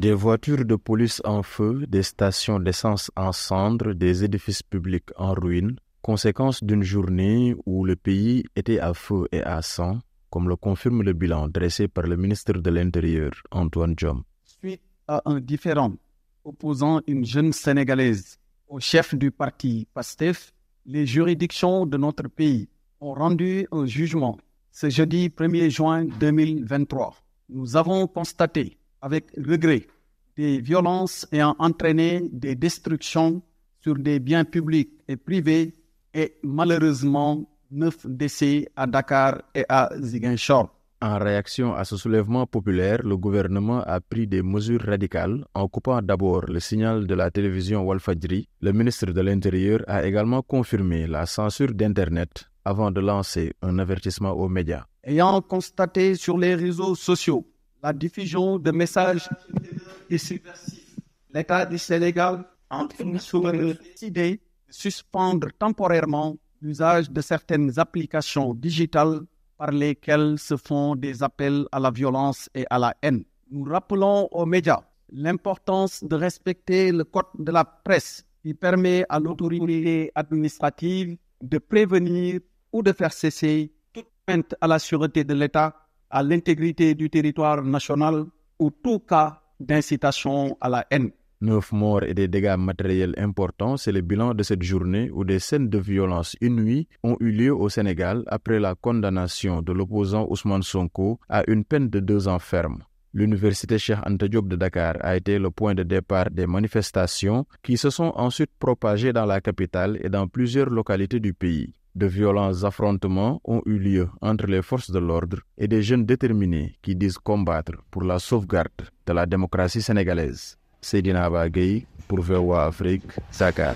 Des voitures de police en feu, des stations d'essence en cendres, des édifices publics en ruine, conséquence d'une journée où le pays était à feu et à sang, comme le confirme le bilan dressé par le ministre de l'Intérieur, Antoine Diom. Suite à un différend opposant une jeune Sénégalaise au chef du parti PASTEF, les juridictions de notre pays ont rendu un jugement ce jeudi 1er juin 2023. Nous avons constaté avec regret des violences ayant entraîné des destructions sur des biens publics et privés et malheureusement neuf décès à Dakar et à Ziguinchor. En réaction à ce soulèvement populaire, le gouvernement a pris des mesures radicales en coupant d'abord le signal de la télévision Walfadjri. Le ministre de l'Intérieur a également confirmé la censure d'Internet avant de lancer un avertissement aux médias. Ayant constaté sur les réseaux sociaux la diffusion de messages et subversifs, l'État du Sénégal a décidé de suspendre temporairement l'usage de certaines applications digitales par lesquelles se font des appels à la violence et à la haine. Nous rappelons aux médias l'importance de respecter le code de la presse qui permet à l'autorité administrative de prévenir ou de faire cesser toute plainte à la sûreté de l'État, à l'intégrité du territoire national ou tout cas d'incitation à la haine. Neuf morts et des dégâts matériels importants, c'est le bilan de cette journée où des scènes de violence inouïes ont eu lieu au Sénégal après la condamnation de l'opposant Ousmane Sonko à une peine de deux ans ferme. L'université Cheikh Anta de Dakar a été le point de départ des manifestations qui se sont ensuite propagées dans la capitale et dans plusieurs localités du pays. De violents affrontements ont eu lieu entre les forces de l'ordre et des jeunes déterminés qui disent combattre pour la sauvegarde de la démocratie sénégalaise. Gueye pour VOA Afrique, Dakar.